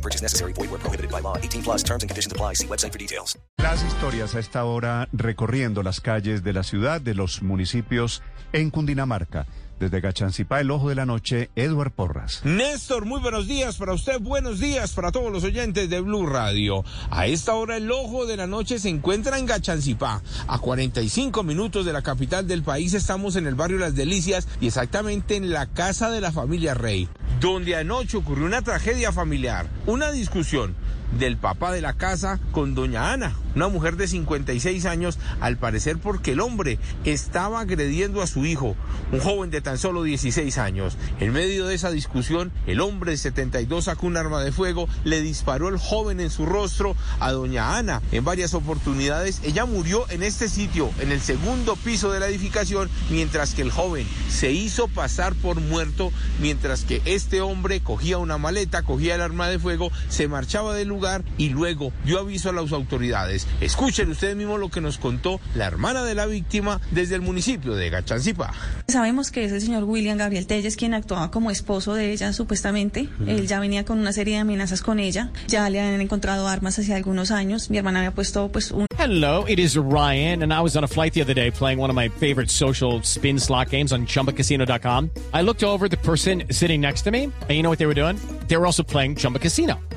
No purchase necessary. Void where prohibited by law. 18 plus terms and conditions apply. See website for details. Las historias a esta hora recorriendo las calles de la ciudad, de los municipios en Cundinamarca. Desde Gachancipá, el ojo de la noche, Edward Porras. Néstor, muy buenos días para usted, buenos días para todos los oyentes de Blue Radio. A esta hora el ojo de la noche se encuentra en Gachancipá. A 45 minutos de la capital del país estamos en el barrio Las Delicias y exactamente en la casa de la familia Rey, donde anoche ocurrió una tragedia familiar, una discusión del papá de la casa con doña Ana, una mujer de 56 años, al parecer porque el hombre estaba agrediendo a su hijo, un joven de tan solo 16 años. En medio de esa discusión, el hombre de 72 sacó un arma de fuego, le disparó el joven en su rostro a doña Ana en varias oportunidades. Ella murió en este sitio, en el segundo piso de la edificación, mientras que el joven se hizo pasar por muerto, mientras que este hombre cogía una maleta, cogía el arma de fuego, se marchaba del lugar y luego dio aviso a las autoridades. Escuchen ustedes mismos lo que nos contó la hermana de la víctima desde el municipio de Gachancipá. Sabemos que es el señor William Gabriel Telles quien actuaba como esposo de ella, supuestamente. Él ya venía con una serie de amenazas con ella. Ya le han encontrado armas hace algunos años. Mi hermana había puesto pues un... Hello, it is Ryan, and I was on a flight the other day playing one of my favorite social spin slot games on ChumbaCasino.com. I looked over at the person sitting next to me, and you know what they were doing? They were also playing Chumba Casino.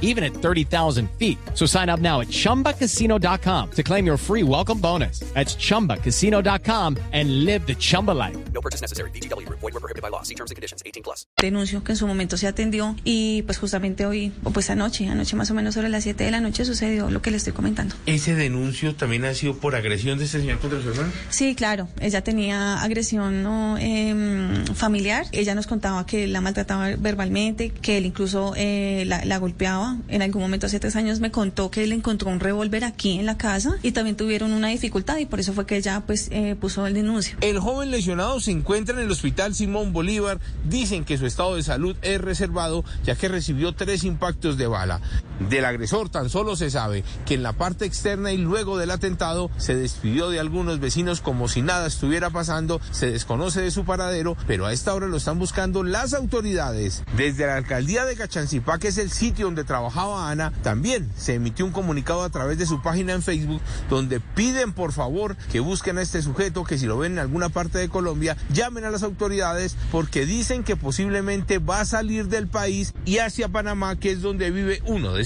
even at 30,000 feet. So sign up now at chumbacasino.com to claim your free welcome bonus. That's chumbacasino.com and live the Chumba life. No purchase necessary. VGW. Void were prohibited by law. See terms and conditions. 18 plus. denuncio que en su momento se atendió y pues justamente hoy, o pues anoche, anoche más o menos sobre las 7 de la noche sucedió lo que le estoy comentando. ¿Ese denuncio también ha sido por agresión de este señor contra su hermano? Sí, claro, ella tenía agresión ¿no? Em, familiar, ella nos contaba que la maltrataba verbalmente, que él incluso eh, la, la golpeaba, en algún momento hace tres años me contó que él encontró un revólver aquí en la casa y también tuvieron una dificultad y por eso fue que ella pues eh, puso el denuncio. El joven lesionado se encuentra en el hospital Simón Bolívar. Dicen que su estado de salud es reservado ya que recibió tres impactos de bala. Del agresor tan solo se sabe que en la parte externa y luego del atentado se despidió de algunos vecinos como si nada estuviera pasando. Se desconoce de su paradero, pero a esta hora lo están buscando las autoridades. Desde la alcaldía de Cachancipá, que es el sitio donde trabajaba Ana, también se emitió un comunicado a través de su página en Facebook donde piden por favor que busquen a este sujeto, que si lo ven en alguna parte de Colombia, llamen a las autoridades porque dicen que posiblemente va a salir del país y hacia Panamá, que es donde vive uno de